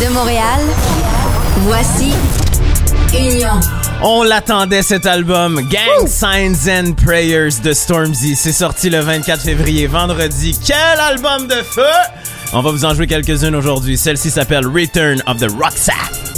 De Montréal, voici Union. On l'attendait cet album, Gang Signs and Prayers de Stormzy. C'est sorti le 24 février, vendredi. Quel album de feu! On va vous en jouer quelques-unes aujourd'hui. Celle-ci s'appelle Return of the Rucksack.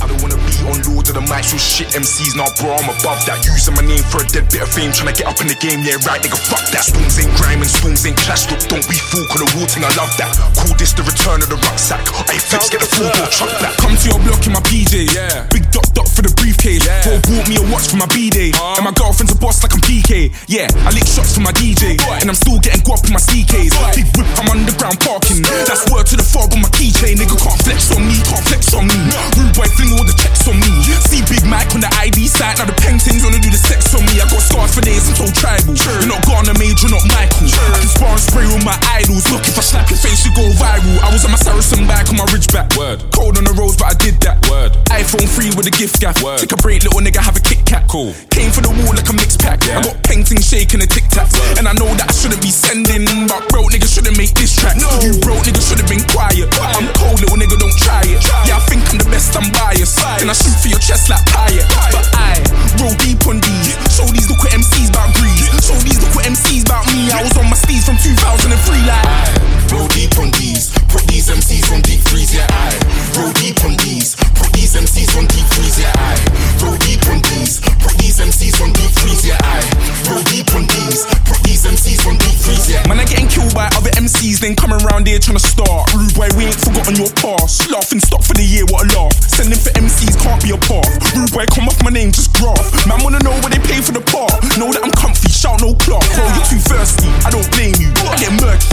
Of the shit MC's not bro, I'm above that. Using my name for a dead bit of fame, trying to get up in the game, yeah, right, nigga, fuck that. Spoons ain't grime and spoons ain't clash, look, don't be fool, call the Wu Ting, I love that. Call this the return of the rucksack. I flips, get the full door, truck that. Come to your block in my PJ, yeah. Big dot dot for the briefcase. Yeah. Bro bought me a watch for my B day, uh-huh. and my girlfriend's a boss like I'm PK. Yeah, I lick shots for my DJ, oh, and I'm still getting guap in my CKs. Oh, Big whip, I'm underground parking. That's word to the fob on my keychain, nigga can't flex on me, can't flex on me. Rude boy fling all the checks on me. See Big Mike on the ID site, now the paintings wanna do the sex on me. I got scars for days, I'm so tribal. You're not Garner Major, not Michael. I can spar and spray with my idols. Look, if I slap your face, you go viral. I was on my Saracen bike on my Ridgeback. Word. Cold on the roads, but I did that. Word. iPhone 3 with a gift gap. Word. Take a break, little nigga, have a Kit Kat. Cool. Came for the wall like a mixed pack. Yeah. I got painting, shaking a tic tacs. And I know that I shouldn't be sending, but broke nigga shouldn't make this track. No. You broke nigga should've been quiet. quiet. I'm cold, little nigga, don't try it. Try. Yeah, I think I'm the best, I'm biased. Then I shoot for your chest like Pyatt. But I roll deep on these. Show these look what MCs about greed. Show these look what MCs about me. I was on my steez from 2003 like. I Roll deep on these. Put these MCs on deep freeze, yeah, I roll deep on these. Put these MCs on deep freeze, yeah, I roll deep on these. Put these MCs on deep freeze, yeah, I roll deep on these. Put these MCs on deep freeze, yeah. Man, I getting killed by other MCs, then coming round here trying to start. Rude boy, we ain't forgotten your past. Laughing stock for the year, what a laugh. Sending for MCs can't be a path. Rude boy, come off my name, just graph. Man, wanna know what they pay for the part. Know that I'm comfy, shout no clock. Bro, you're too thirsty, I don't blame you. I get murky,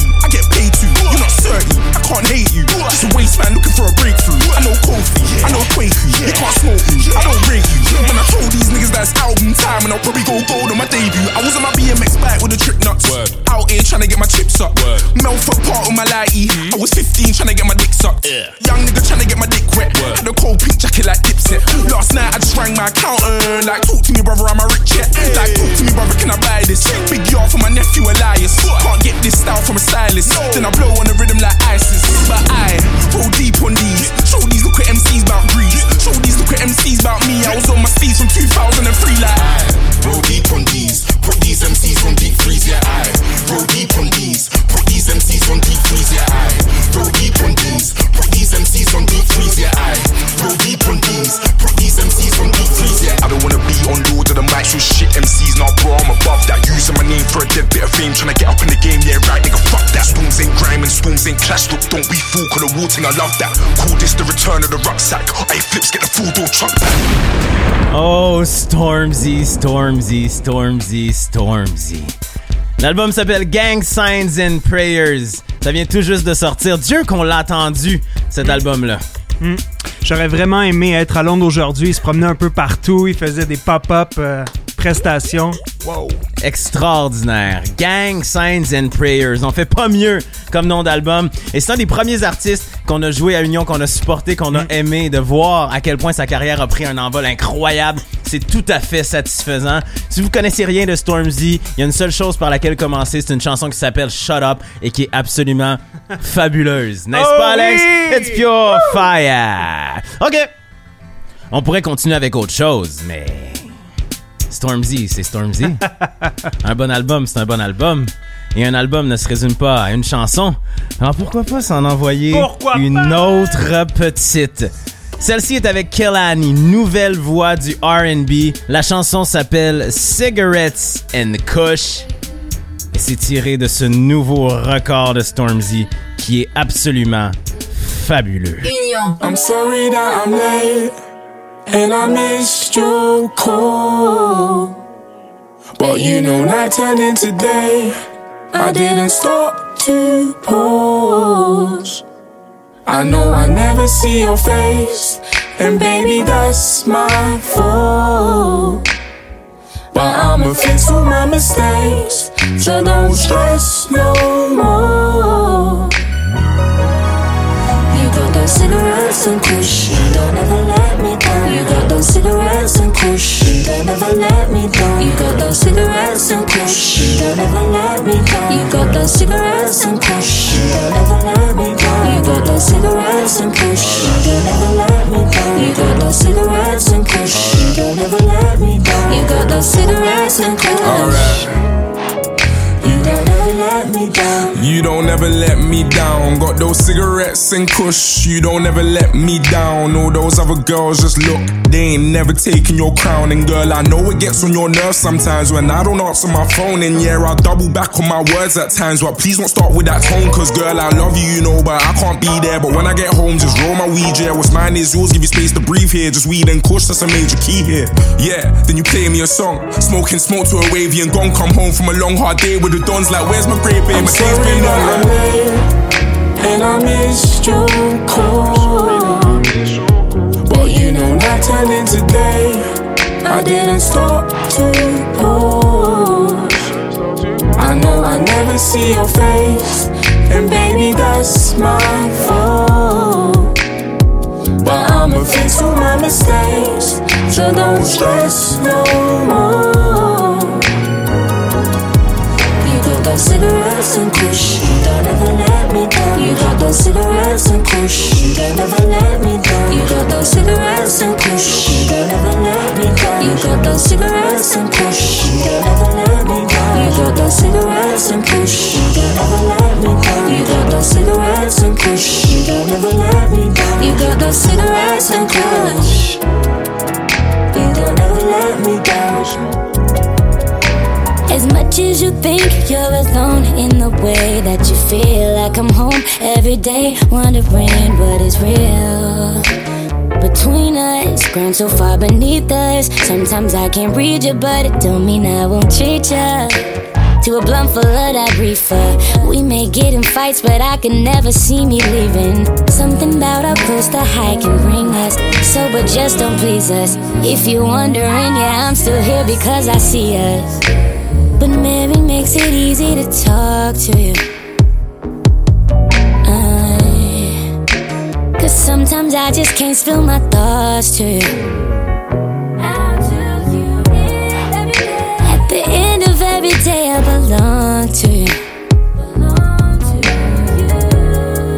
I love that. Call this the return of the rucksack. I flips, get the full door truck back. Oh, Stormzy, Stormzy, Stormzy, Stormzy. L'album s'appelle Gang Signs and Prayers. Ça vient tout juste de sortir. Dieu qu'on l'a attendu, cet album-là. J'aurais vraiment aimé être à Londres aujourd'hui. Il se promenait un peu partout. Il faisait des pop-up euh, prestations. Wow. Extraordinaire. Gang Signs and Prayers. On fait pas mieux comme nom d'album. Et c'est un des premiers artistes qu'on a joué à Union, qu'on a supporté, qu'on a aimé, de voir à quel point sa carrière a pris un envol incroyable. C'est tout à fait satisfaisant. Si vous connaissez rien de Stormzy, il y a une seule chose par laquelle commencer. C'est une chanson qui s'appelle Shut Up et qui est absolument fabuleuse. N'est-ce Oh pas, Alex? oui! It's pure fire. OK. On pourrait continuer avec autre chose, mais... Stormzy, c'est Stormzy. un bon album, c'est un bon album. Et un album ne se résume pas à une chanson. Alors pourquoi pas s'en envoyer Pourquoi une pas? autre petite? Celle-ci est avec Kellani, nouvelle voix du R&B. La chanson s'appelle Cigarettes and Kush. Et c'est tiré de ce nouveau record de Stormzy qui est absolument fabuleux. Union. I'm sorry that I'm late and I missed your call. But you know, night turned into day. I didn't stop to pause. I know I never see your face, and baby, that's my fault. But I'ma fix all my mistakes, so don't stress no more cigarettes and push. Don't ever let me down. You got those cigarettes and push. Don't ever let me down. You got those cigarettes and push. Don't ever let me down. You got those cigarettes and push. Don't ever let me down. You got those cigarettes and push. Don't ever let me down. You got those cigarettes and push. Don't ever let me down. You got those cigarettes and push. You don't ever let me down. You don't ever let me down. Got those cigarettes and kush. You don't ever let me down. All those other girls just look. They ain't never taking your crown. And girl, I know it gets on your nerves sometimes when I don't answer my phone. And yeah, I'll double back on my words at times. But please don't start with that tone. Cause girl, I love you, you know, but I can't be there. But when I get home, just roll my weed, yeah. What's mine is yours. Give you space to breathe here. Just weed and kush, that's a major key here. Yeah, then you play me a song. Smoking smoke to a wavy and gone. Come home from a long hard day with the dons like, where's my grape? I'm My sorry been on. I'm late and I missed your call. But you know, not turning today. I didn't stop to push. I know I never see your face, and baby, that's my fault. But I'ma fix all my mistakes, so don't stress no more. Cigarettes and kush. Don't ever let me down. You got those cigarettes and kush. Don't ever let me down. You got those cigarettes and kush. Don't ever let me down. You got those cigarettes and kush. Don't ever let me down. You got those cigarettes and kush. Don't ever let me down. You got those cigarettes and kush. Don't ever let me down. You got those cigarettes and kush. You don't ever let me down. As much as you think you're alone in the way that you feel like I'm home every day, wondering what is real. Between us, ground so far beneath us. Sometimes I can't read you, but it don't mean I won't treat you. To a blunt full of that reefer. We may get in fights, but I can never see me leaving. Something about our close to high can bring us. Sober just don't please us. If you're wondering, yeah, I'm still here because I see us. But Mary makes it easy to talk to you. Uh, Cause sometimes I just can't spill my thoughts to you. At the end of every day, I belong to you.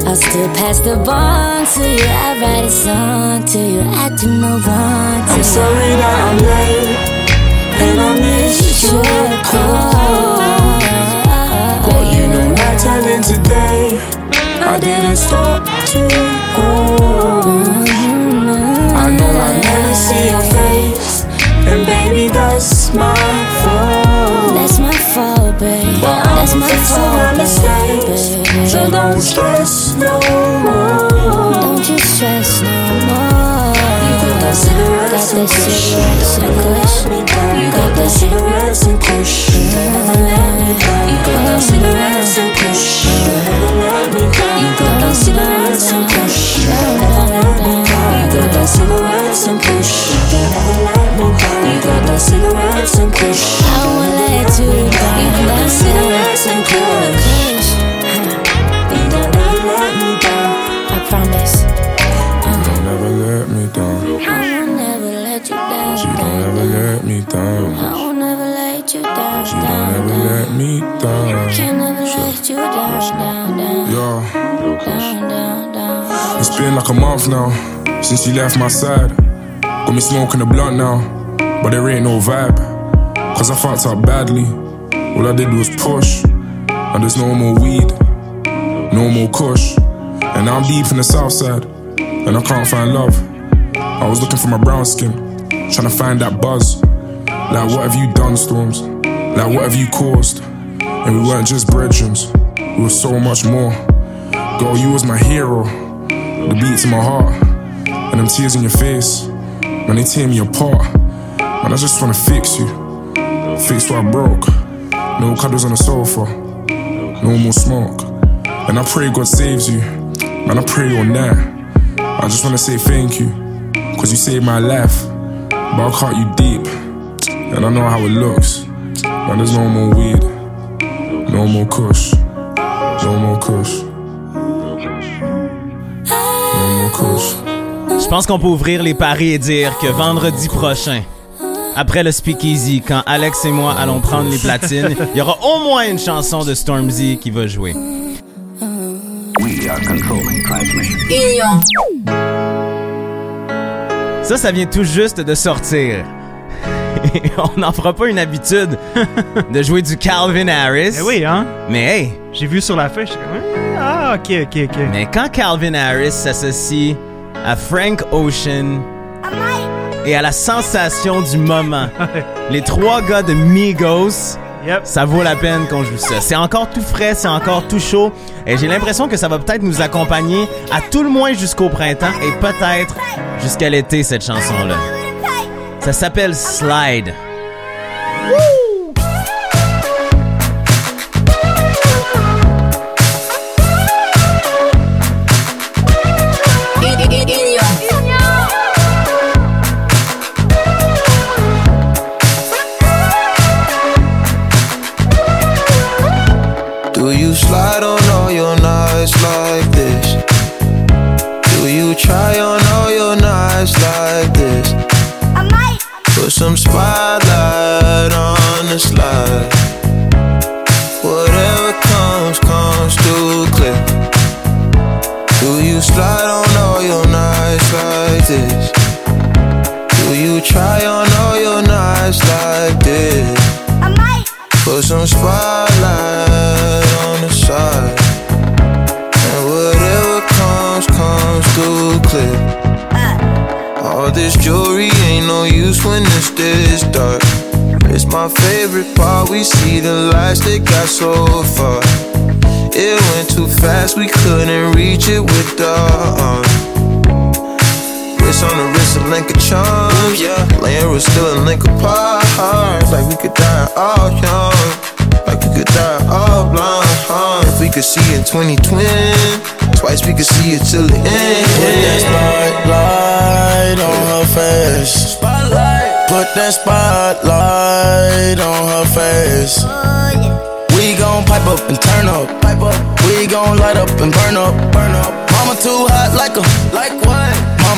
I'll still pass the bond to you. I write a song to you. I do no wrong to I'm you. sorry that I'm late I call. But you know, not telling today. I didn't stop to call. I know I never see your face, and baby, that's my fault. That's my fault, babe. But That's I'm my my fault, babe. so don't stress no more. Got those cigarettes Got and the kush. cigarettes and kush. You got those cigarettes and. You got cigarettes and kush. You got cigarettes and kush. You got cigarettes and kush. You got cigarettes and kush. I won't let you down. You got those cigarettes and kush. Let me down. I will never let you down. You don't ever down. let me down. Can never let you down, down, down, Yo, down, down, down. it's been like a month now since you left my side. Got me smoking a blunt now, but there ain't no vibe. Cause I fucked up badly. All I did was push, and there's no more weed, no more kush. And now I'm deep in the south side, and I can't find love. I was looking for my brown skin, trying to find that buzz. Like, what have you done, Storms? Like, what have you caused? And we weren't just brethren, we were so much more. Girl, you was my hero, the beats in my heart, and them tears in your face. Man, they tear me apart. Man, I just wanna fix you, fix what I broke. No cuddles on the sofa, no more smoke. And I pray God saves you, man, I pray all night. I just wanna say thank you, cause you saved my life. But I caught you deep, and I know how it looks. Man, there's no more weed, no more kush, no more kush. No more kush. Je pense qu'on peut ouvrir les paris et dire que vendredi prochain, après le speakeasy, quand Alex et moi allons prendre les platines, il y aura au moins une chanson de Stormzy qui va jouer. Union. Ça, ça vient tout juste de sortir. on n'en fera pas une habitude de jouer du Calvin Harris. Eh oui, hein? Mais hey, J'ai vu sur la feuille, j'étais comme, ah, ok, ok, ok. mais quand Calvin Harris s'associe à Frank Ocean et à la sensation du moment, les trois gars de Migos, Yep. ça vaut la peine qu'on joue ça. C'est encore tout frais, c'est encore tout chaud, et j'ai l'impression que ça va peut-être nous accompagner à tout le moins jusqu'au printemps et peut-être jusqu'à l'été cette chanson-là. Ça s'appelle Slide. Do some spotlight on the slide. Whatever comes, comes too clear. Do you slide on all your nights like this? Do you try on all your nights like this? Put some spotlight ain't no use when it's this dark. It's my favorite part. We see the lights that got so far. It went too fast, we couldn't reach it with the arm. Wrist on the wrist, a link of charms. Yeah, laying was still a link apart. Like we could die all young. Like we could die all blind. If we could see in 2020, twice we could see it till the end. Put that spotlight on her face. Spotlight. Put that spotlight on her face. We gon' pipe up and turn up. Pipe up. We gon' light up and burn up. Burn up. Mama too hot like a like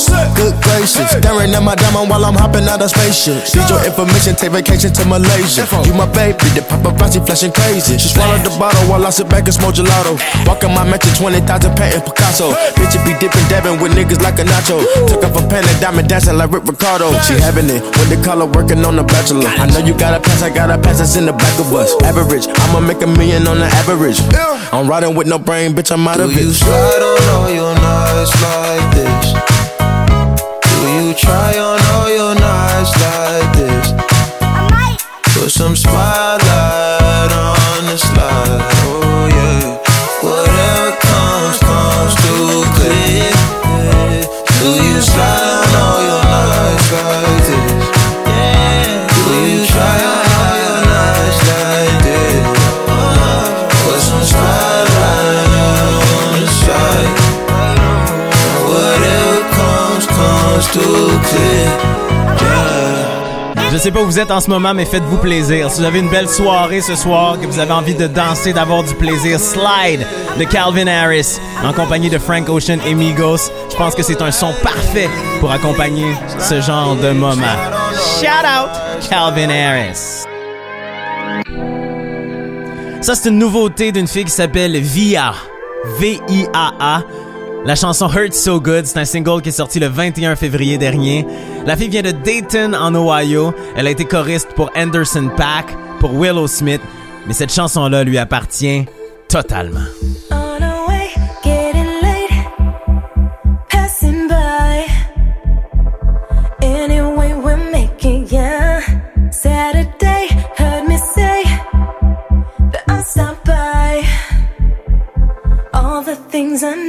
Set. Good gracious, staring at my diamond while I'm hopping out of spaceship. Need your information, take vacation to Malaysia. You my baby, the paparazzi flashing crazy. She swallowed the bottle while I sit back and smoke gelato. Walking my mansion, 20,000 painting Picasso. Bitch, it be dipping, dabbing with niggas like a nacho. Took off a pen and diamond dancing like Rick Ricardo. She having it with the her working on the bachelor. I know you got a pass, I got a pass, that's in the back of us. Average, I'ma make a million on the average. I'm riding with no brain, bitch, I'm out Do of you it. slide on all your nights like this? You try on all your nights like this? Put some spotlight on the slide. Je sais pas où vous êtes en ce moment, mais faites-vous plaisir. Si vous avez une belle soirée ce soir, que vous avez envie de danser, d'avoir du plaisir, Slide de Calvin Harris en compagnie de Frank Ocean et Migos. Je pense que c'est un son parfait pour accompagner ce genre de moment. Shout out Calvin Harris. Ça, c'est une nouveauté d'une fille qui s'appelle Via. V-I-A-A. La chanson Hurt So Good, c'est un single qui est sorti le 21 février dernier. La fille vient de Dayton, en Ohio. Elle a été choriste pour Anderson Pack, pour Willow Smith. Mais cette chanson-là lui appartient totalement.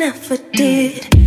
Never did.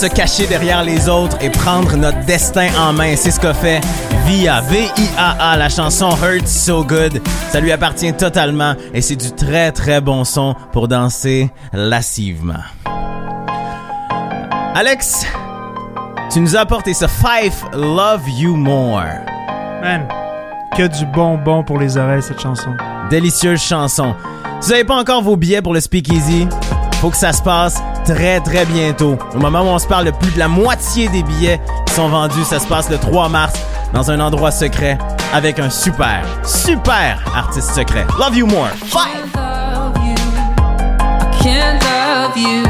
Se cacher derrière les autres et prendre notre destin en main. C'est ce qu'a fait Via, V-I-A-A, la chanson Hurt So Good. Ça lui appartient totalement et c'est du très très bon son pour danser lascivement. Alex, tu nous as apporté ce Five Love You More. Man, que du bonbon pour les oreilles, cette chanson. Délicieuse chanson. Si vous n'avez pas encore vos billets pour le Speakeasy, faut que ça se passe très très bientôt. Au moment où on se parle, le plus de la moitié des billets qui sont vendus, ça se passe le 3 mars dans un endroit secret avec un super, super artiste secret. Love you more. Can't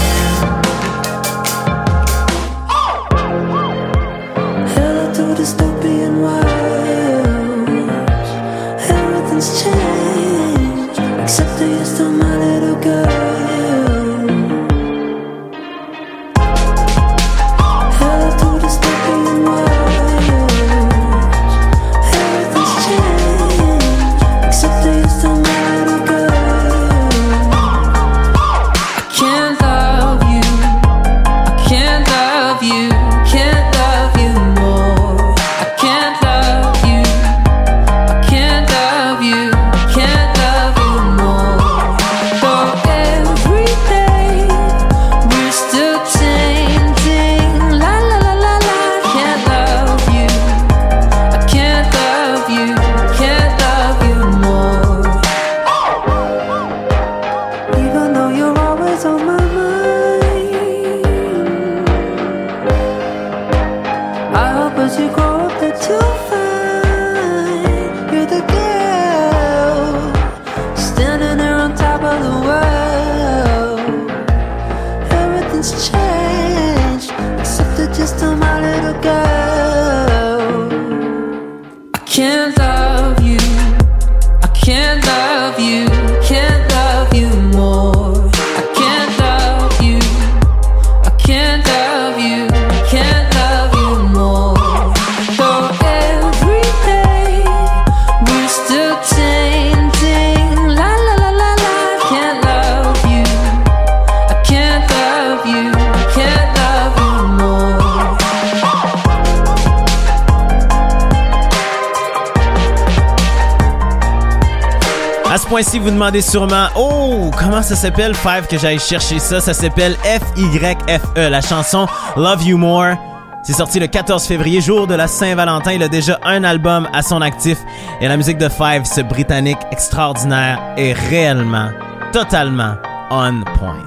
sûrement, oh, comment ça s'appelle, Five, que j'aille chercher ça? Ça s'appelle F-Y-F-E, la chanson Love You More. C'est sorti le 14 février, jour de la Saint-Valentin. Il a déjà un album à son actif. Et la musique de Five, ce Britannique extraordinaire, est réellement, totalement on point.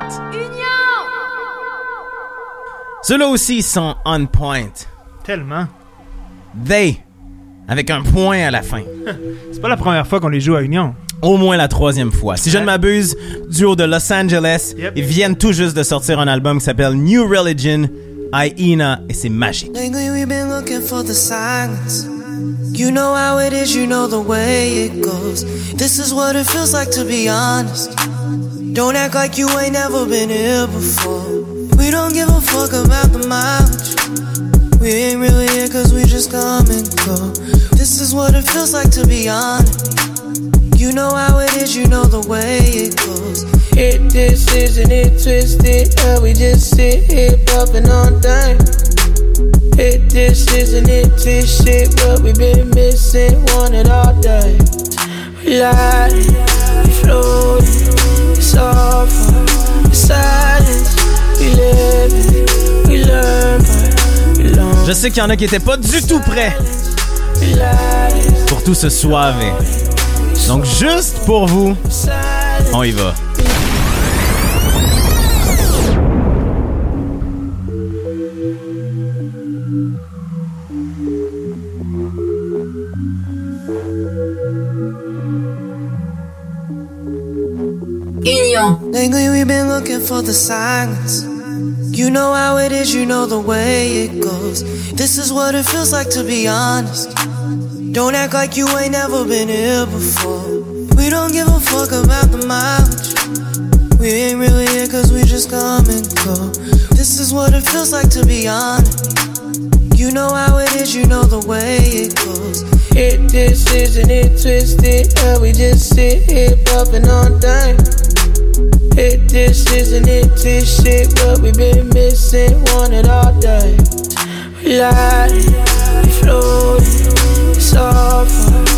Ceux-là aussi sont on point. Tellement. They, avec un point à la fin. C'est pas la première fois qu'on les joue à Union. Au moins la troisième fois. Si je ne m'abuse, duo de Los Angeles, Yep. ils viennent tout juste de sortir un album qui s'appelle New Religion, Hyena, et c'est magique. Lately we've been looking for the silence. You know how it is, you know the way it goes. This is what it feels like to be honest. Don't act like you ain't never been here before. We don't give a fuck about the mileage. We ain't really here cause we just come and go. This is what it feels like to be honest. You know how it is, you know the way it goes. Hit this, isn't it twisted? How we just sit here popping on time. Hit this, isn't it this shit? But we been missing, want it all day. We lie, we float, it's all for the silence. We live it, we learn, but we long. Je sais qu'il y en a qui étaient pas du tout prêts pour tout ce soivé. Donc juste pour vous, on y va. Union. Lately we've been looking for the silence. You know how it is, you know the way it goes. This is what it feels like to be honest. Don't act like you ain't never been here before. We don't give a fuck about the mileage. We ain't really here cause we just come and go. This is what it feels like to be honest. You know how it is, you know the way it goes. Hit this, isn't it twisted? How we just sit here popping on time. It this, isn't it this shit? But we been missing, want it all day. We lie, we float, it's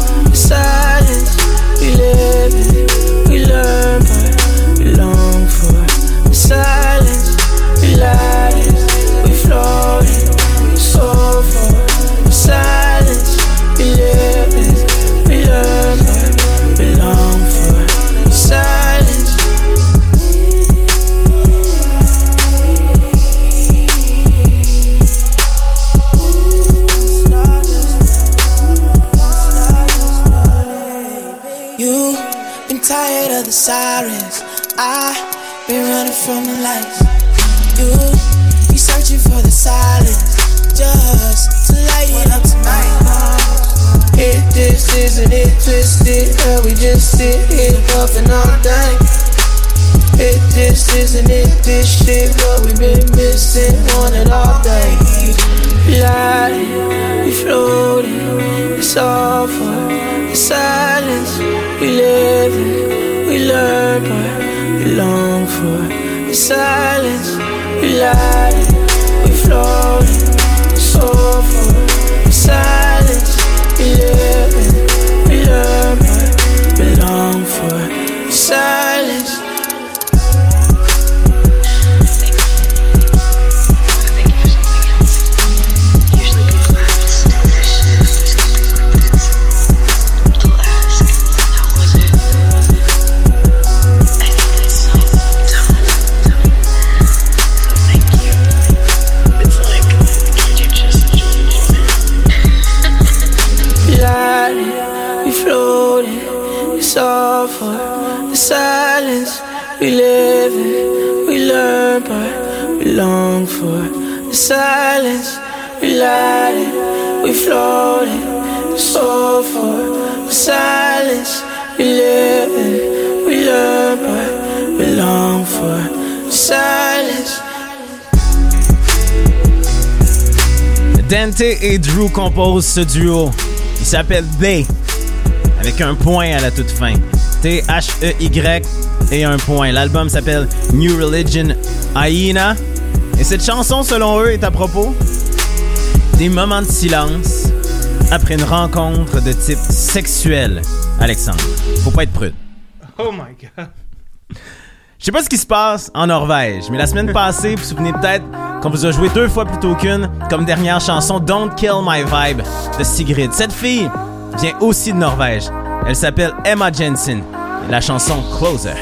We lie, we floating, it's all for the silence. We live it, we we long for silence. Dante et Drew composent ce duo. Il s'appelle They, avec un point à la toute fin. T-H-E-Y et un point. L'album s'appelle New Religion Hyena. Et cette chanson, selon eux, est à propos des moments de silence après une rencontre de type sexuel. Alexandre, faut pas être prude. Oh my god. Je sais pas ce qui se passe en Norvège, mais la semaine passée, vous vous souvenez peut-être qu'on vous a joué deux fois plutôt qu'une comme dernière chanson Don't Kill My Vibe de Sigrid. Cette fille vient aussi de Norvège. Elle s'appelle Emma Jensen. La chanson Closer.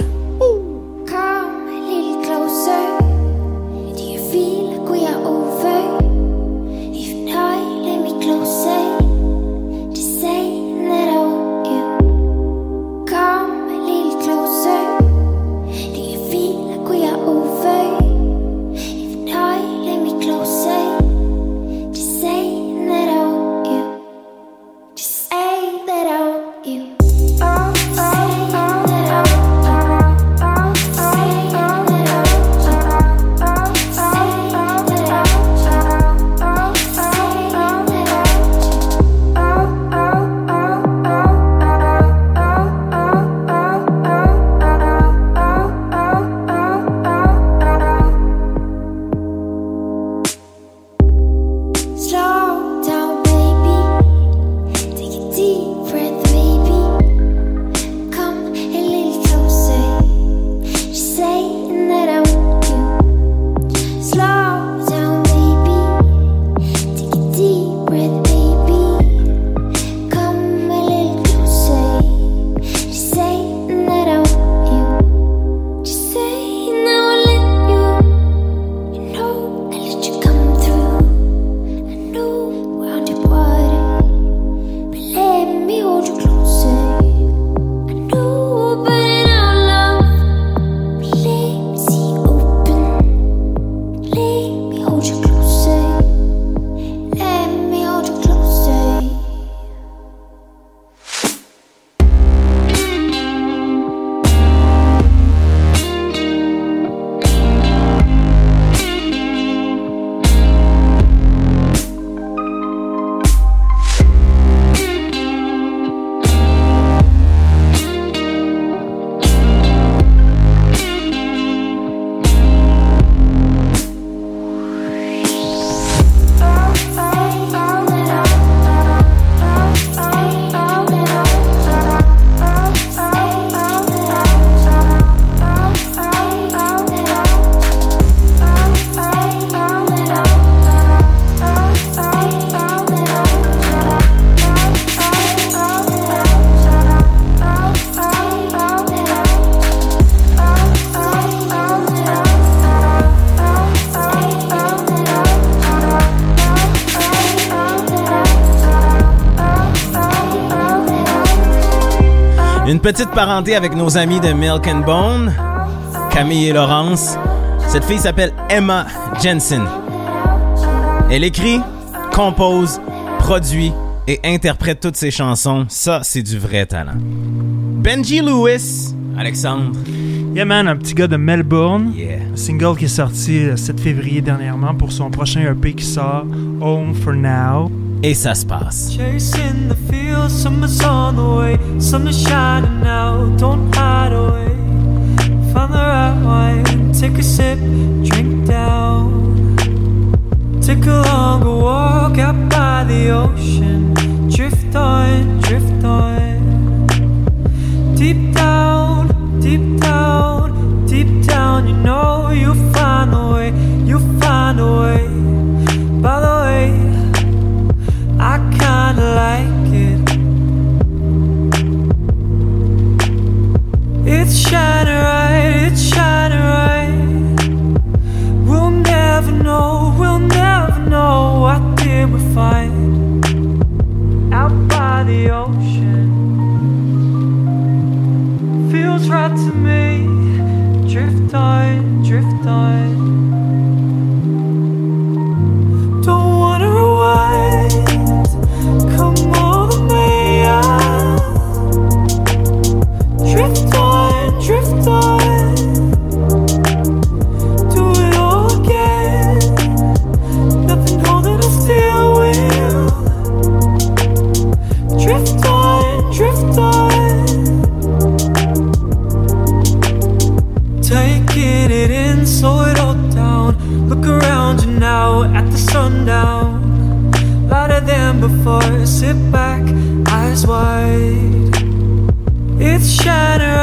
Petite parenté avec nos amis de Milk and Bone, Camille et Laurence. Cette fille s'appelle Emma Jensen. Elle écrit, compose, produit et interprète toutes ses chansons. Ça, c'est du vrai talent. Benji Lewis, Alexandre. Yeah man, un petit gars de Melbourne. Yeah. Un single qui est sorti le 7 février dernièrement pour son prochain EP qui sort, Home for Now. Et ça se passe. Take a sip, drink down. Take a longer walk out by the ocean, drift on, drift on. Deep down, deep down, deep down, you know you'll find a way, you'll find a way. By the way, kinda like it. It's shining right, it's shining right. We'll never know, we'll never know what did we find out by the ocean. Before, sit back, eyes wide. It's shining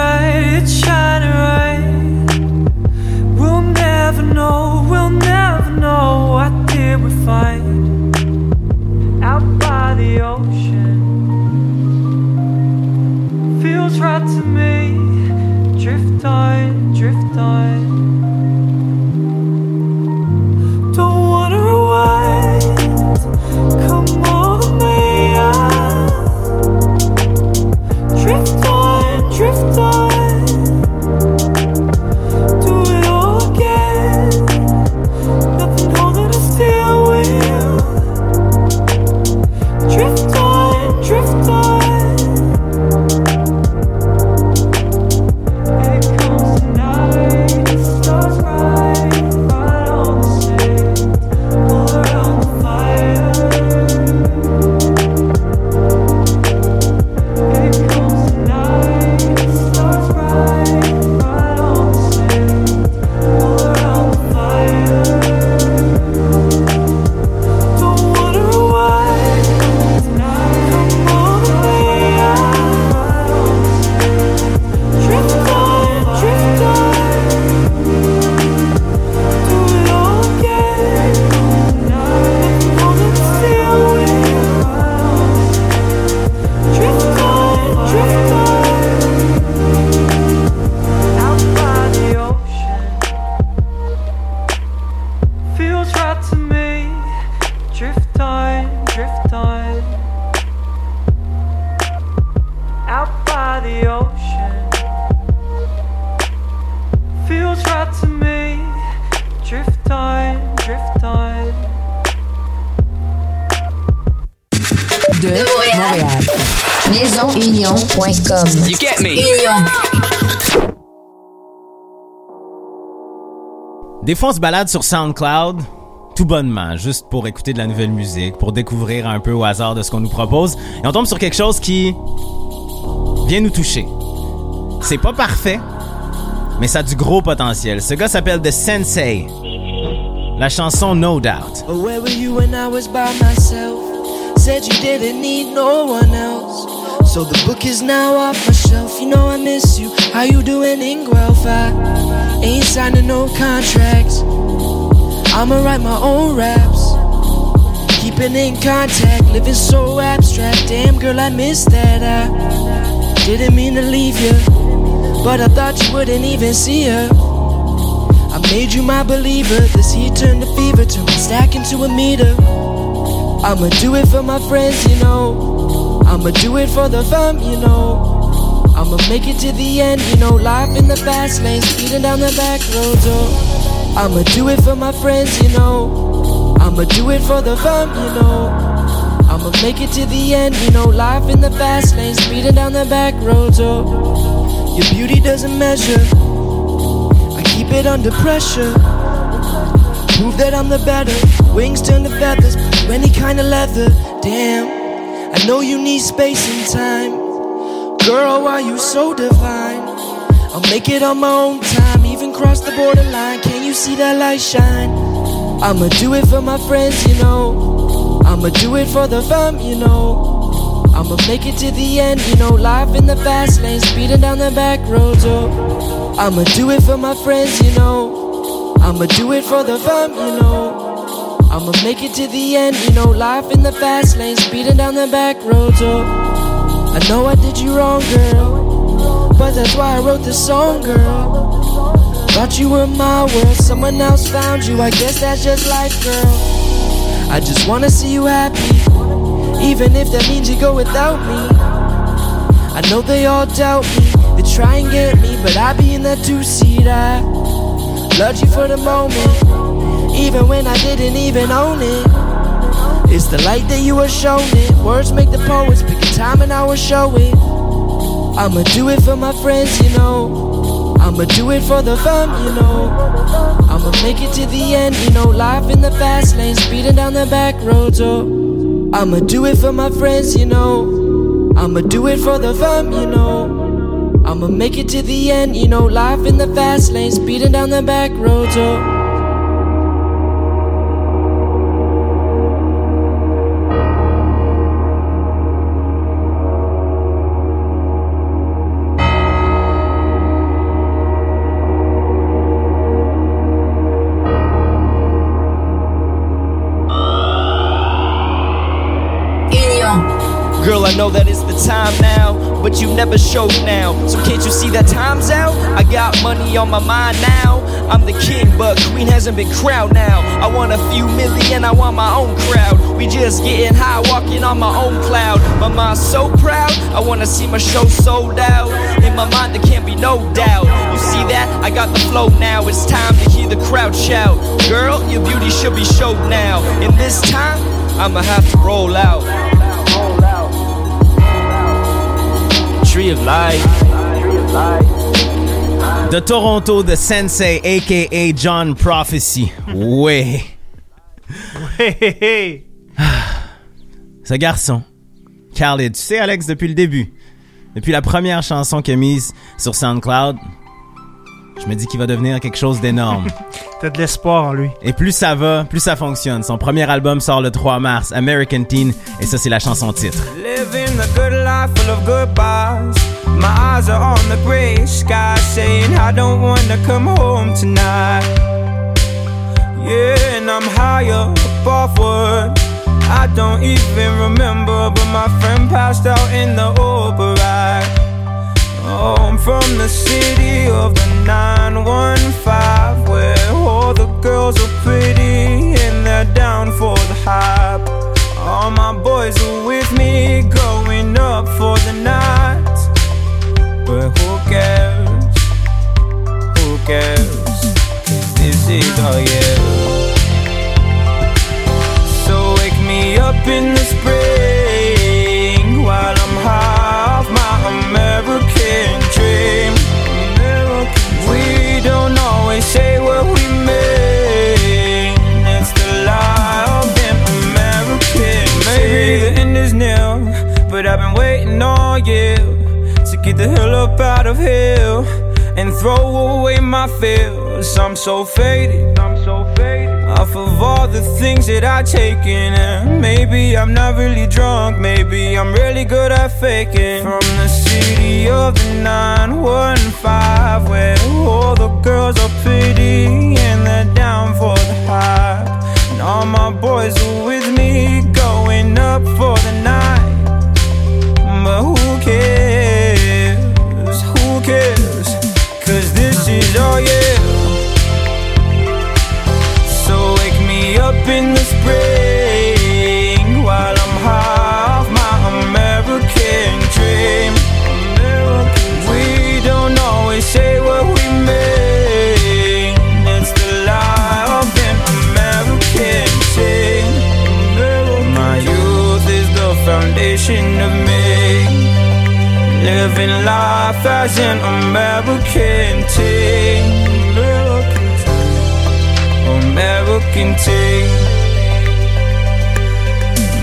You get me? Des fois, on se balade sur SoundCloud tout bonnement, juste pour écouter de la nouvelle musique, pour découvrir un peu au hasard de ce qu'on nous propose. Et on tombe sur quelque chose qui vient nous toucher. C'est pas parfait, mais ça a du gros potentiel. Ce gars s'appelle The Sensei. La chanson No Doubt. Oh, where were you when I was by myself? Said you didn't need no one else. So the book is now off my shelf. You know I miss you. How you doing in Guelph? I ain't signing no contracts. I'ma write my own raps. Keeping in contact, living so abstract. Damn girl, I miss that. I didn't mean to leave you, but I thought you wouldn't even see her. I made you my believer. This heat turned to fever, turned my stack into a meter. I'ma do it for my friends, you know. I'ma do it for the fam, you know. I'ma make it to the end, you know, life in the fast lane, speeding down the back roads, oh. I'ma do it for my friends, you know. I'ma do it for the fun, you know. I'ma make it to the end, you know, life in the fast lane, speeding down the back roads, oh. Your beauty doesn't measure. I keep it under pressure. Prove that I'm the better. Wings turn to feathers, any kind of leather. Damn, I know you need space and time. Girl, why you so divine? I'll make it on my own time, even cross the borderline. Can you see that light shine? I'ma do it for my friends, you know. I'ma do it for the fam, you know. I'ma make it to the end, you know. Life in the fast lane, speeding down the back roads, oh. I'ma do it for my friends, you know. I'ma do it for the fam, you know. I'ma make it to the end, you know. Life in the fast lane, speeding down the back roads, oh. I know I did you wrong, girl. But that's why I wrote this song, girl. Thought you were my world, someone else found you. I guess that's just life, girl. I just wanna see you happy, even if that means you go without me. I know they all doubt me, they try and get me, but I be in that two seat. I loved you for the moment, even when I didn't even own it. It's the light that you were shown it. Words make the poets pick a time and I will show it. I'ma do it for my friends, you know. I'ma do it for the fam, you know. I'ma make it to the end, you know. Life in the fast lane, speeding down the back roads, oh. I'ma do it for my friends, you know. I'ma do it for the fam, you know. I'ma make it to the end, you know. Life in the fast lane, speeding down the back roads, oh. I know that it's the time now, but you never showed now. So can't you see that time's out? I got money on my mind now. I'm the king, but queen hasn't been crowned now. I want a few million, I want my own crowd. We just getting high, walking on my own cloud. My mind's so proud, I wanna see my show sold out. In my mind, there can't be no doubt. You see that? I got the flow now. It's time to hear the crowd shout. Girl, your beauty should be showed now. In this time, I'ma have to roll out. Tree of life. De Toronto, de Sensei, a.k.a. John Prophecy. Ouais. Hey, Ce garçon, Khalid, tu sais, Alex, depuis le début, depuis la première chanson qu'il a mise sur SoundCloud, je me dis qu'il va devenir quelque chose d'énorme. T'as de l'espoir en lui. Et plus ça va, plus ça fonctionne. Son premier album sort le 3 mars, American Teen, et ça, c'est la chanson titre. Living the good life full of goodbyes. My eyes are on the gray sky, saying I don't wanna come home tonight. Yeah, and I'm higher up offward. I don't even remember, but my friend passed out in the Uber I'm from the city of the 915, where all the girls are pretty and they're down for the hype. All my boys are with me, going up for the night. But who cares? Who cares? this is our year. So wake me up in the spring while I'm off my American of here and throw away my fears. I'm so faded. I'm so faded. Off of all the things that I taken, and maybe I'm not really drunk. Maybe I'm really good at faking. From the city of the 915, where all the girls are pretty and they're down for the hype. And all my boys are with me, going up for the night. But who All yeah. So wake me up in the spring American teen.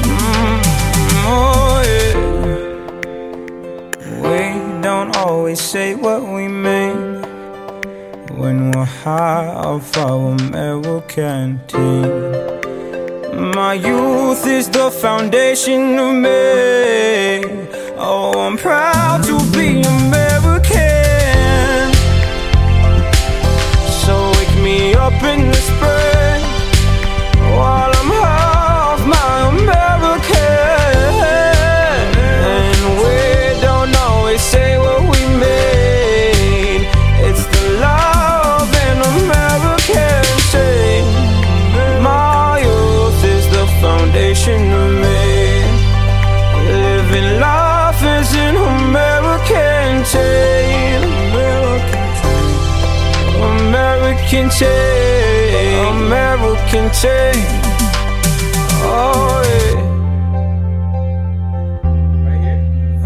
Mm, oh yeah. We don't always say what we mean when we're high off our American team. My youth is the foundation of me. Oh, I'm proud to be American. American tale. American tale. Oh yeah.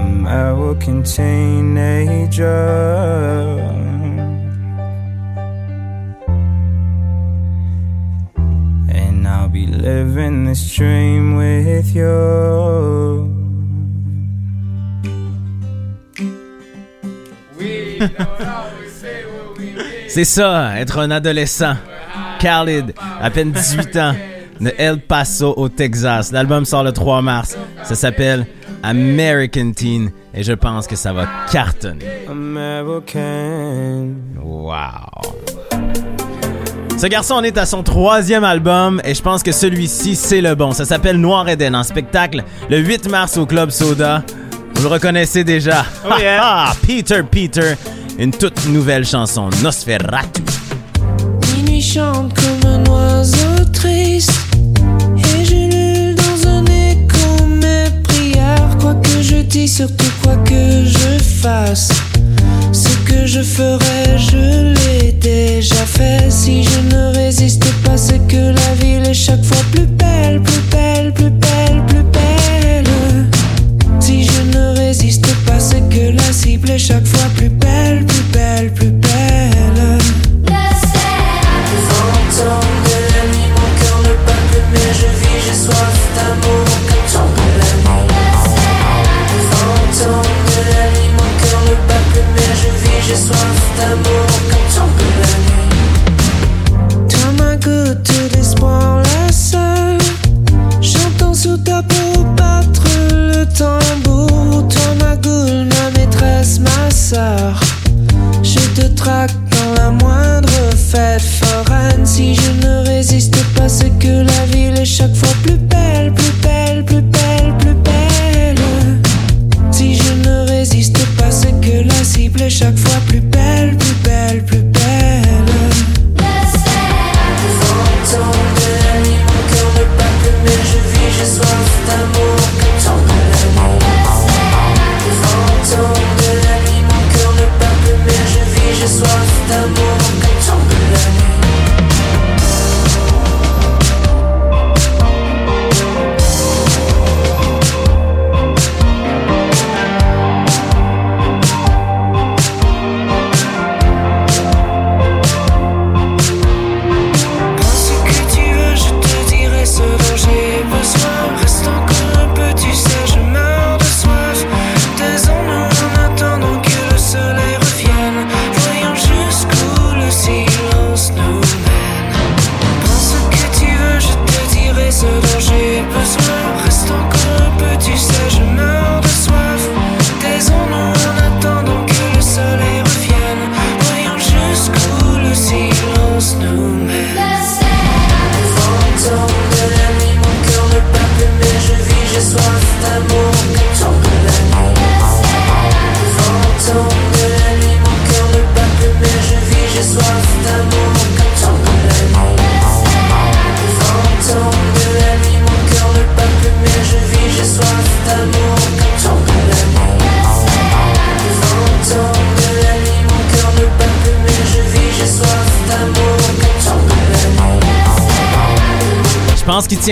American teenager. And I'll be living this dream with you. C'est ça, être un adolescent. Khalid, à peine 18 ans, de El Paso au Texas. L'album sort le 3 mars. Ça s'appelle American Teen et je pense que ça va cartonner. American. Wow. Ce garçon en est à son troisième album et je pense que celui-ci, c'est le bon. Ça s'appelle Noir Eden en spectacle le 8 mars au Club Soda. Vous le reconnaissez déjà. Oh yeah. Ah, Peter Peter, une toute nouvelle chanson, Nosferatu. Minuit chante comme un oiseau triste. Et j'ulule dans un écho mes prières Quoi que je dis, surtout quoi que je fasse Ce que je ferai, je l'ai déjà fait. Si je ne résiste pas, c'est que la ville est chaque fois plus belle Plus belle, plus belle, plus belle. Si je ne résiste pas, c'est que la cible est chaque fois plus belle Plus belle, plus belle Je te traque dans la moindre fête foraine. Si je ne résiste pas, c'est que la ville est chaque fois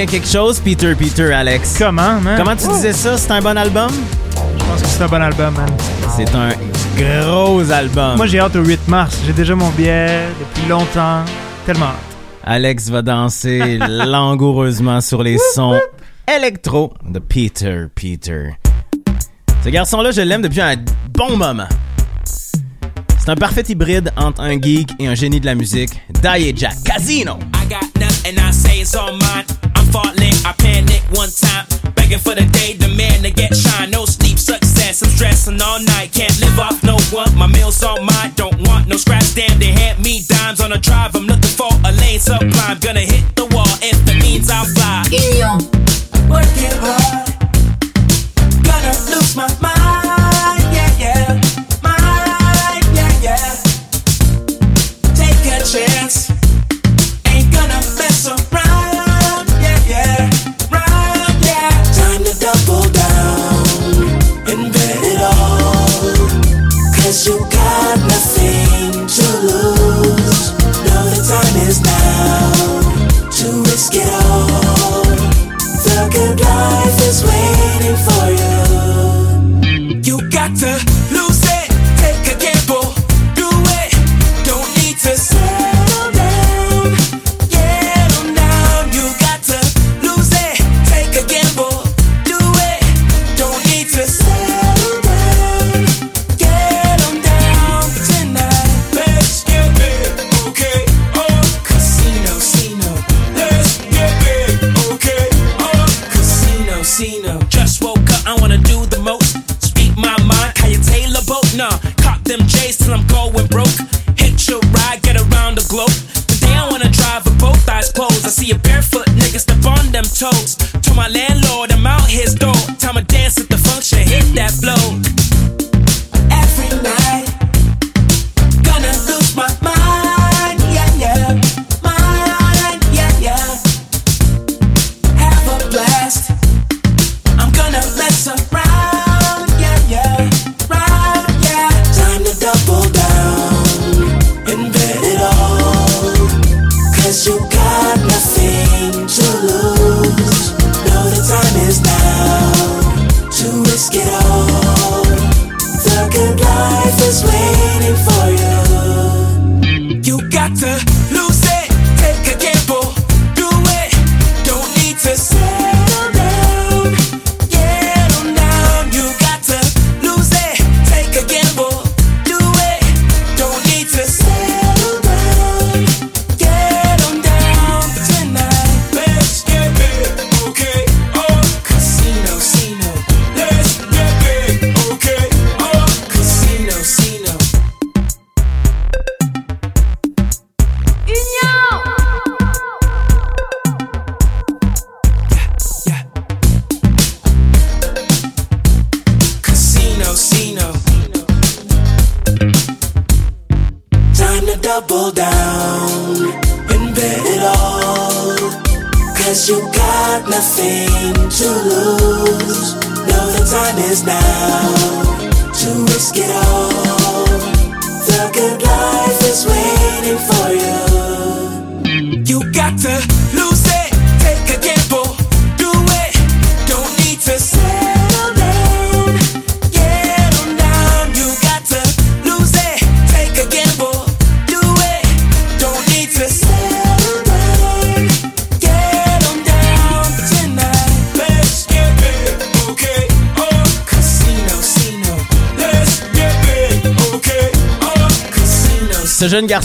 quelque chose, Peter Peter, Alex? Comment, man? Comment tu Oh. disais ça? C'est un bon album? Je pense que c'est un bon album, man. C'est un gros album. Moi, j'ai hâte au 8 mars. J'ai déjà mon billet depuis longtemps. Tellement hâte. Alex va danser langoureusement sur les sons électro de Peter Peter. Ce garçon-là, je l'aime depuis un bon moment. C'est un parfait hybride entre un geek et un génie de la musique. Die Jack Casino. I got nothing I say is all mine. Begging for the day, the demand to get shine. No sleep, success, I'm stressing all night. Can't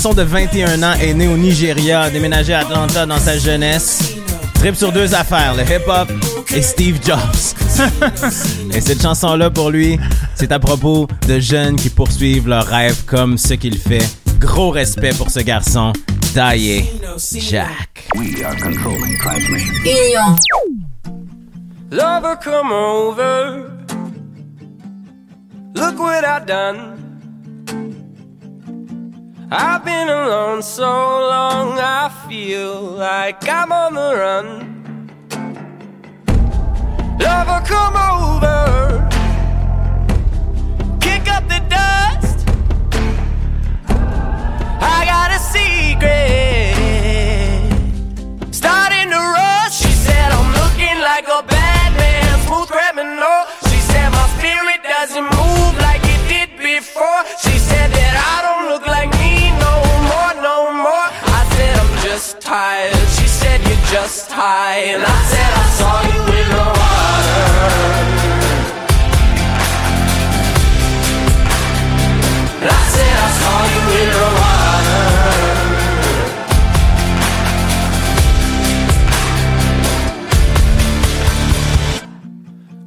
garçon de 21 ans est né au Nigeria, a déménagé à Atlanta dans sa jeunesse. Trip sur deux affaires, le hip-hop et Steve Jobs. et cette chanson-là, pour lui, c'est à propos de jeunes qui poursuivent leurs rêves comme ce qu'il fait. Gros respect pour ce garçon, Daye Jack. We are controlling transmission. Lover, come over. Look what I done. I've been alone so long, I feel like I'm on the run. Lover, come over, kick up the dust. I got a secret, starting to rush. She said, I'm looking like a bad man, smooth criminal. She said, my spirit doesn't move like it did before. just high. And I said, I saw you in the water. And I said, I saw you in the water.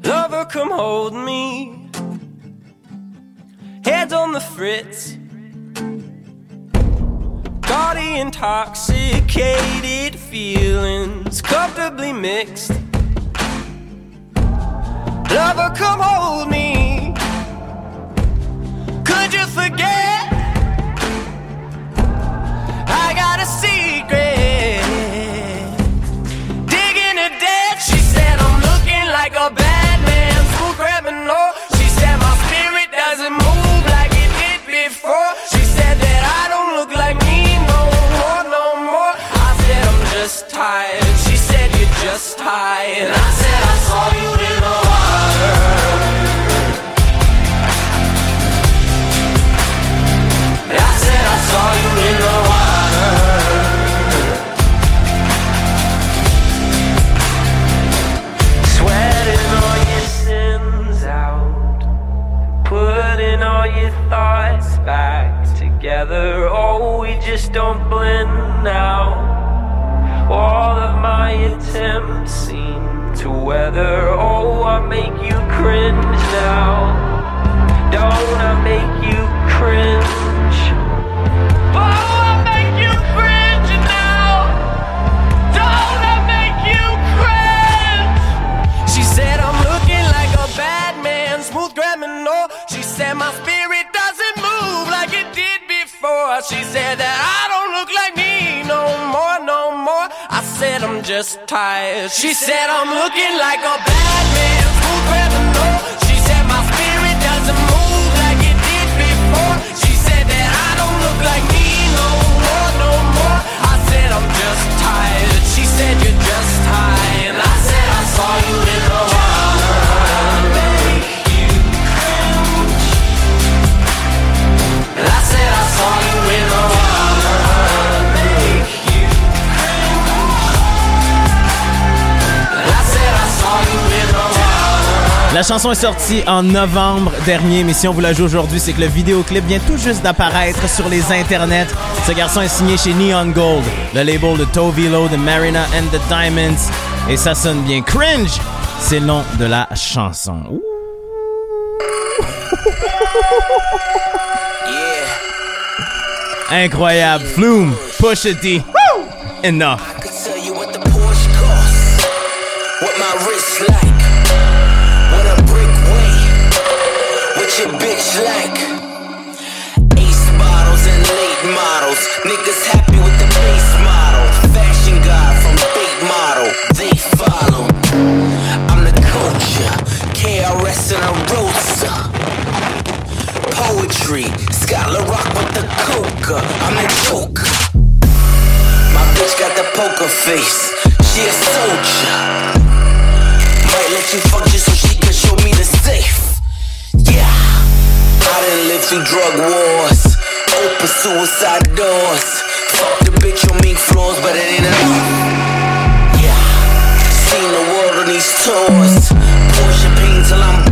Lover, come hold me. Head on the fritz. Gaudy, intoxicated feelings, comfortably mixed. Lover, come hold me. Could you forget? I got a She said I'm looking like a La chanson est sortie en novembre dernier, mais si on vous la joue aujourd'hui, c'est que le vidéoclip vient tout juste d'apparaître sur les internets. Ce garçon est signé chez Neon Gold, le label de Tovilo, de Marina and the Diamonds, et ça sonne bien. Cringe, c'est le nom de la chanson. Ouh. Incroyable. Flume, Pusha T. Enough. Coca. I'm the joker. My bitch got the poker face. She a soldier. Might let you fuck just so she can show me the safe. Yeah. I done lived through drug wars. Open suicide doors. Fuck the bitch on mink floors, but it ain't enough. Yeah. Seen the world on these tours. Pour champagne till I'm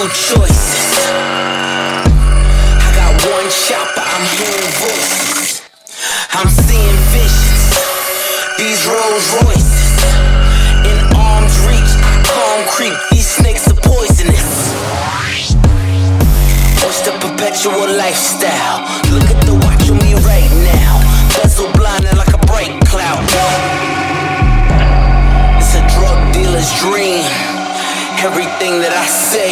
Two choices. I got one shot, but I'm hearing voices. I'm seeing visions. These Rolls Royces in arm's reach. Concrete. These snakes are poisonous. What's the perpetual lifestyle? Look at the watch on me right now. Bezel blinding like a bright cloud. It's a drug dealer's dream. Everything that I say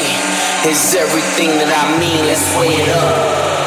is everything that I mean. Let's weigh it up.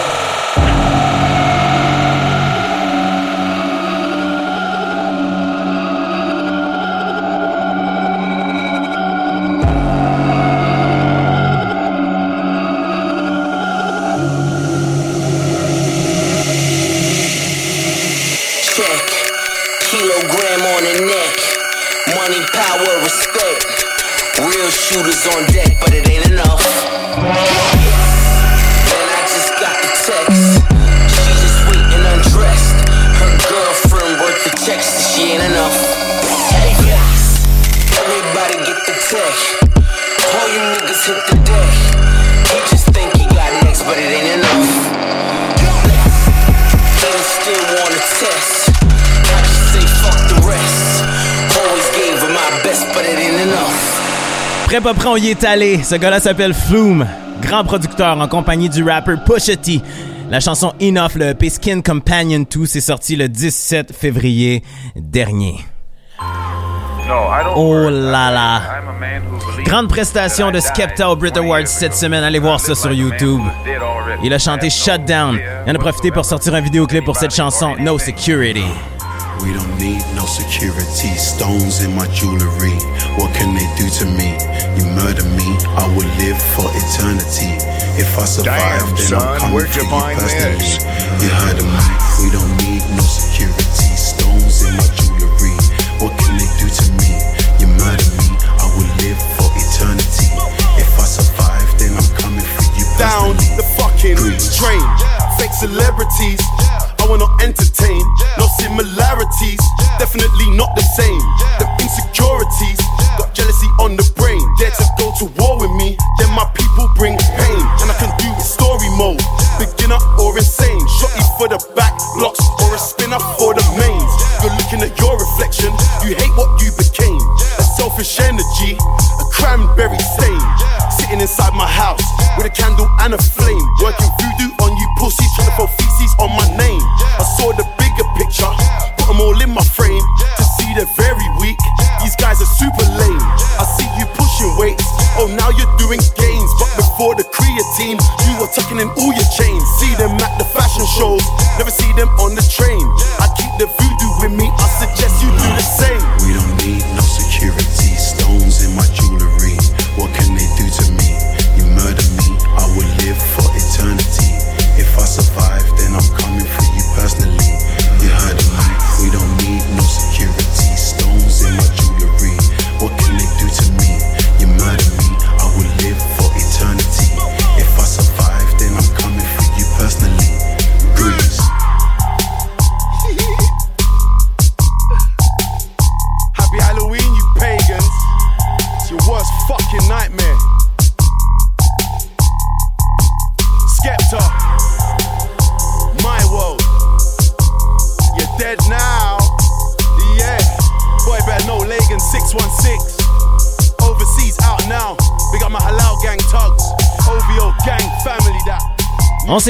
On y est allé. Ce gars-là s'appelle Flume, grand producteur en compagnie du rapper Pusha T. La chanson Enough, le EP Skin Companion 2, c'est sorti le 17 février dernier. Oh là là. Grande prestation de Skepta au Brit Awards cette semaine. Allez voir ça sur YouTube. Il a chanté Shutdown. Il en a profité pour sortir un vidéoclip pour cette chanson No Security. We don't need no security. Stones in my jewelry. What can they do to me? You murder me, I will live for eternity. If I survive, Damn, then son, I'm coming where'd for you you find personally. this? You heard of me. We don't need no security. Stones in my jewelry. What can they do to me? You murder me, I will live for eternity. If I survive, then I'm coming for you down the fucking train. Fake celebrities, I wanna entertain. No similarities, definitely not the same. The insecurities, got jealousy on the brain. Dare to go to war with me, then my people bring pain. And I can do it story mode, beginner or insane. Shotty for the back blocks or a spinner for the mains. You're looking at your reflection, you hate what you became. A selfish energy, a cranberry stain. Sitting inside my house with a candle and a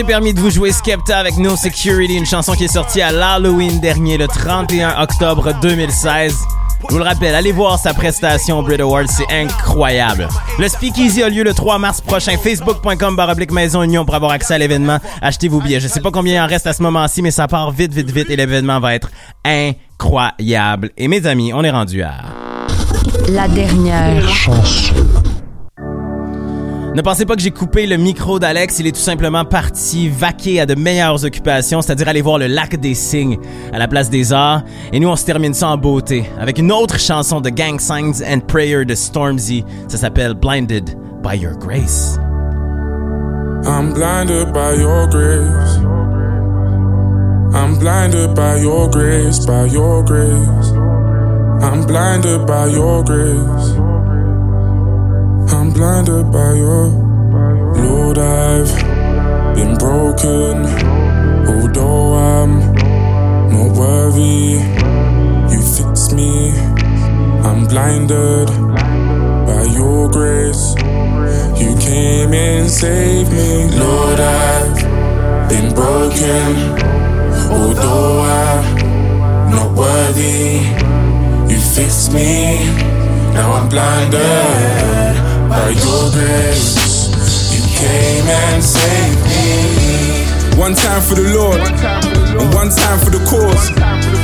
s'est permis de vous jouer Skepta avec No Security, une chanson qui est sortie à l'Halloween dernier, le 31 octobre 2016. Je vous le rappelle, allez voir sa prestation au Brit Awards, c'est incroyable. Le Speakeasy a lieu le 3 mars prochain, facebook.com baroblique Maison Union pour avoir accès à l'événement. Achetez vos billets. Je sais pas combien il en reste à ce moment-ci, mais ça part vite, vite, vite et l'événement va être incroyable. Et mes amis, on est rendu à... La dernière chanson. Ne pensez pas que j'ai coupé le micro d'Alex, il est tout simplement parti vaquer à de meilleures occupations, c'est-à-dire aller voir le lac des Cygnes à la place des Arts. Et nous, on se termine ça en beauté avec une autre chanson de Gang Signs and Prayer de Stormzy. Ça s'appelle Blinded by Your Grace. I'm blinded by your grace. I'm blinded by your grace, by your grace. I'm blinded by your grace. Blinded by your Lord, I've been broken. Although I'm not worthy, you fix me. I'm blinded by your grace. You came and saved me. Lord, I've been broken. Although I'm not worthy, you fixed me. Now I'm blinded by your grace. You came and saved me. One time for the Lord, and one time for the cause.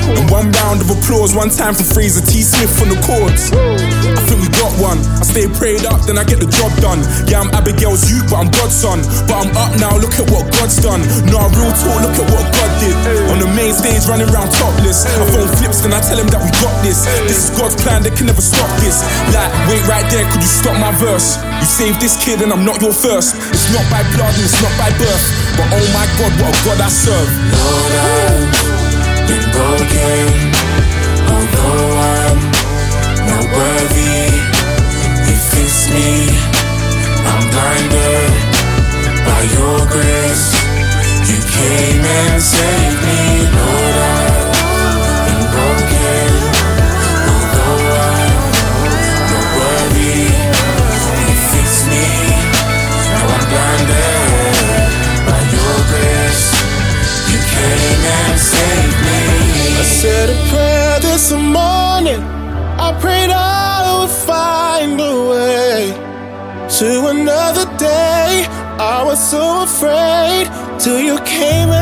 And one round of applause, one time for Fraser T. Smith on the courts. I think we got one. I stay prayed up, then I get the job done. Yeah, I'm Abigail's youth, but I'm God's son. But I'm up now, look at what God's done. Nah, real talk, look at what God did. On the main stage, running around topless. I phone flips, then I tell him that we got this. This is God's plan, they can never stop this. Like, wait right there, could you stop my verse? You saved this kid, and I'm not your first. It's not by blood, and it's not by birth. But oh my God, what a God I serve. Lord, I've broken. Although I'm not worthy, you fix me. I'm blinded by your grace. You came and saved me. Lord, I've till you came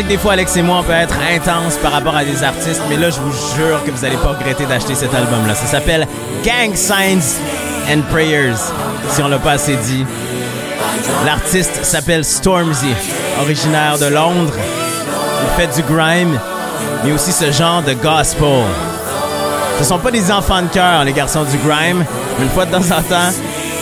sais que des fois, Alex et moi, on peut être intense par rapport à des artistes, mais là, je vous jure que vous allez pas regretter d'acheter cet album-là. Ça s'appelle Gang Signs and Prayers, si on l'a pas assez dit. L'artiste s'appelle Stormzy, originaire de Londres. Il fait du grime, mais aussi ce genre de gospel. Ce sont pas des enfants de cœur, les garçons du grime, mais une fois de temps en temps,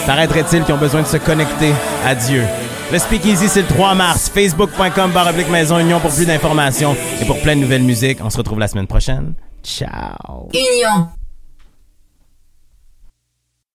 paraîtrait-il qu'ils ont besoin de se connecter à Dieu. Le Speakeasy, c'est le 3 mars. Facebook.com baroblique Maison Union pour plus d'informations et pour plein de nouvelles musiques. On se retrouve la semaine prochaine. Ciao. Union.